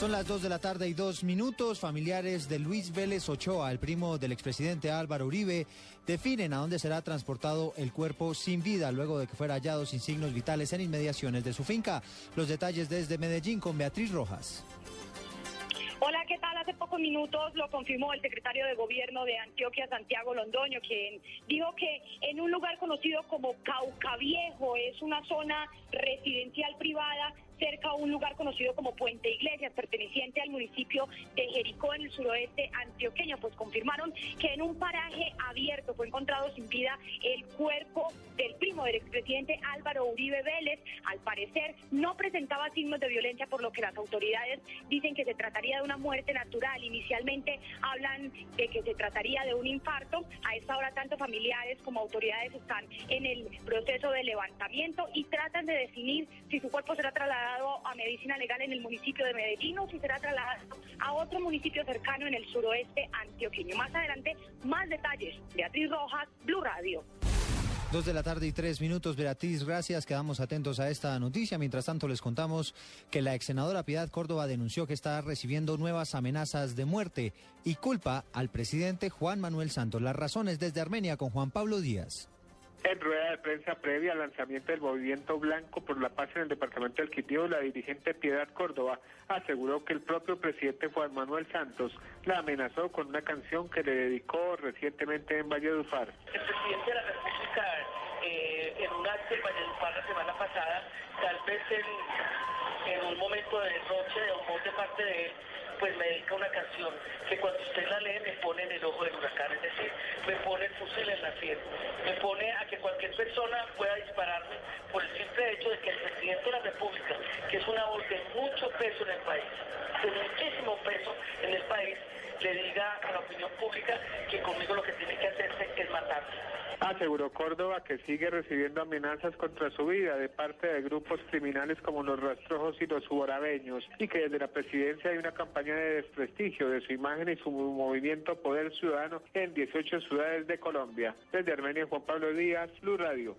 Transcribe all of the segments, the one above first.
Son las 2 de la tarde y dos minutos. Familiares de Luis Vélez Ochoa, el primo del expresidente Álvaro Uribe, definen a dónde será transportado el cuerpo sin vida luego de que fuera hallado sin signos vitales en inmediaciones de su finca. Los detalles desde Medellín con Beatriz Rojas. Hace pocos minutos lo confirmó el secretario de Gobierno de Antioquia, Santiago Londoño, quien dijo que en un lugar conocido como Cauca Viejo, es una zona residencial privada, cerca a un lugar conocido como Puente Iglesias, perteneciente al municipio de Jericó en el suroeste antioqueño, pues confirmaron que en un paraje abierto fue encontrado sin vida el cuerpo del expresidente Álvaro Uribe Vélez. Al parecer no presentaba signos de violencia, por lo que las autoridades dicen que se trataría de una muerte natural. Inicialmente hablan de que se trataría de un infarto. A esta hora tanto familiares como autoridades están en el proceso de levantamiento y tratan de definir si su cuerpo será trasladado a medicina legal en el municipio de Medellín o si será trasladado a otro municipio cercano en el suroeste antioqueño. Más adelante, más detalles. Beatriz Rojas, Blue Radio. Dos de la tarde y tres minutos. Beatriz, gracias. Quedamos atentos a esta noticia. Mientras tanto, les contamos que la ex senadora Piedad Córdoba denunció que está recibiendo nuevas amenazas de muerte y culpa al presidente Juan Manuel Santos. Las razones desde Armenia con Juan Pablo Díaz. En rueda de prensa previa al lanzamiento del movimiento blanco por la paz en el departamento del Quindío, la dirigente Piedad Córdoba aseguró que el propio presidente Juan Manuel Santos la amenazó con una canción que le dedicó recientemente en Valledupar. El presidente de la República, eh, en un acto en Valledupar la semana pasada, tal vez en, un momento de derroche o de parte de él, pues me dedica una canción que cuando usted la lee me pone en el ojo del huracán, es decir, me pone el fusil en la sien, me pone a que cualquier persona pueda dispararme por el simple hecho de que el presidente de la República, que es una voz de mucho peso en el país, de muchísimo peso en el país, le diga a la opinión pública que conmigo lo que tiene que hacerse es matarme. Aseguró Córdoba que sigue recibiendo amenazas contra su vida de parte de grupos criminales como los rastrojos y los suborabeños y que desde la presidencia hay una campaña de desprestigio de su imagen y su movimiento Poder Ciudadano en 18 ciudades de Colombia. Desde Armenia, Juan Pablo Díaz, Luz Radio.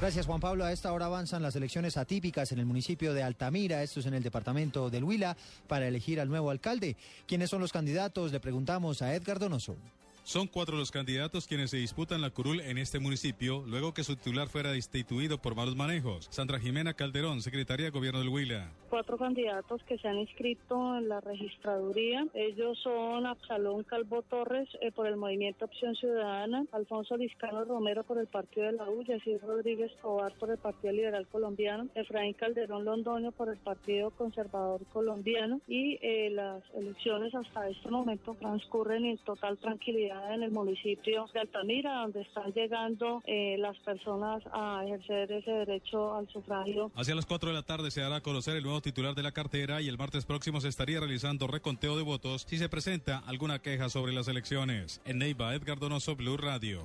Gracias, Juan Pablo. A esta hora avanzan las elecciones atípicas en el municipio de Altamira, esto es en el departamento del Huila, para elegir al nuevo alcalde. ¿Quiénes son los candidatos? Le preguntamos a Edgar Donoso. Son cuatro los candidatos quienes se disputan la curul en este municipio, luego que su titular fuera destituido por malos manejos. Sandra Jimena Calderón, secretaria de Gobierno del Huila. Cuatro candidatos que se han inscrito en la registraduría. Ellos son Absalón Calvo Torres eh, por el Movimiento Opción Ciudadana, Alfonso Liscano Romero por el Partido de la U, Yacir Rodríguez Tobar por el Partido Liberal Colombiano, Efraín Calderón Londoño por el Partido Conservador Colombiano y eh, las elecciones hasta este momento transcurren en total tranquilidad en el municipio de Altamira, donde están llegando eh, las personas a ejercer ese derecho al sufragio. Hacia las 4 de la tarde se hará conocer el nuevo titular de la cartera y el martes próximo se estaría realizando reconteo de votos si se presenta alguna queja sobre las elecciones. En Neiva, Edgar Donoso, Blue Radio.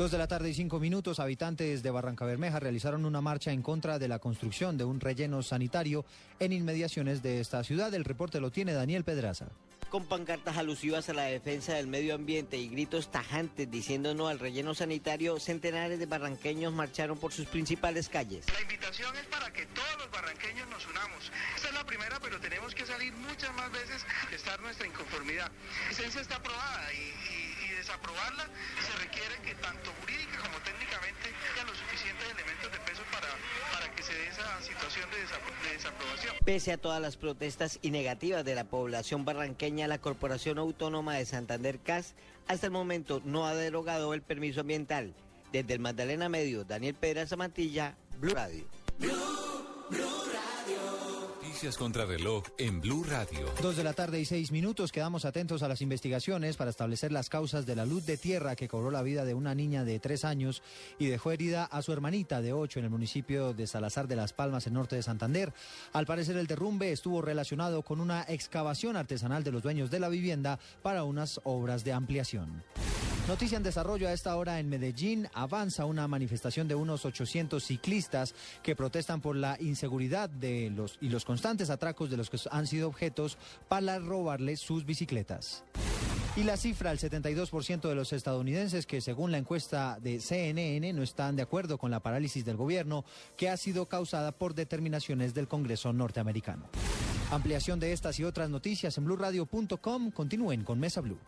Dos de la tarde y cinco minutos, habitantes de Barranca Bermeja realizaron una marcha en contra de la construcción de un relleno sanitario en inmediaciones de esta ciudad. El reporte lo tiene Daniel Pedraza con pancartas alusivas a la defensa del medio ambiente y gritos tajantes diciendo no al relleno sanitario, centenares de barranqueños marcharon por sus principales calles. La invitación es para que todos los barranqueños nos unamos. Esta es la primera, pero tenemos que salir muchas más veces a estar nuestra inconformidad. La licencia está aprobada y, y desaprobarla se requiere que tanto jurídica como técnicamente haya los suficientes elementos de peso para, para que se dé esa situación de, de desaprobación. Pese a todas las protestas y negativas de la población barranqueña, la Corporación Autónoma de Santander CAS hasta el momento no ha derogado el permiso ambiental. Desde el Magdalena Medio, Daniel Pedraza Mantilla, Blue Radio. Blue, Blue Radio. Noticias contra reloj en Blue Radio. Dos de la tarde y seis minutos. Quedamos atentos a las investigaciones para establecer las causas de la luz de tierra que cobró la vida de una niña de tres años y dejó herida a su hermanita de ocho en el municipio de Salazar de las Palmas, en norte de Santander. Al parecer, el derrumbe estuvo relacionado con una excavación artesanal de los dueños de la vivienda para unas obras de ampliación. Noticia en desarrollo a esta hora en Medellín. Avanza una manifestación de unos 800 ciclistas que protestan por la inseguridad de los y los constantes atracos de los que han sido objetos para robarles sus bicicletas. Y la cifra, el 72% de los estadounidenses que según la encuesta de CNN no están de acuerdo con la parálisis del gobierno que ha sido causada por determinaciones del Congreso norteamericano. Ampliación de estas y otras noticias en blurradio.com. Continúen con Mesa Blue.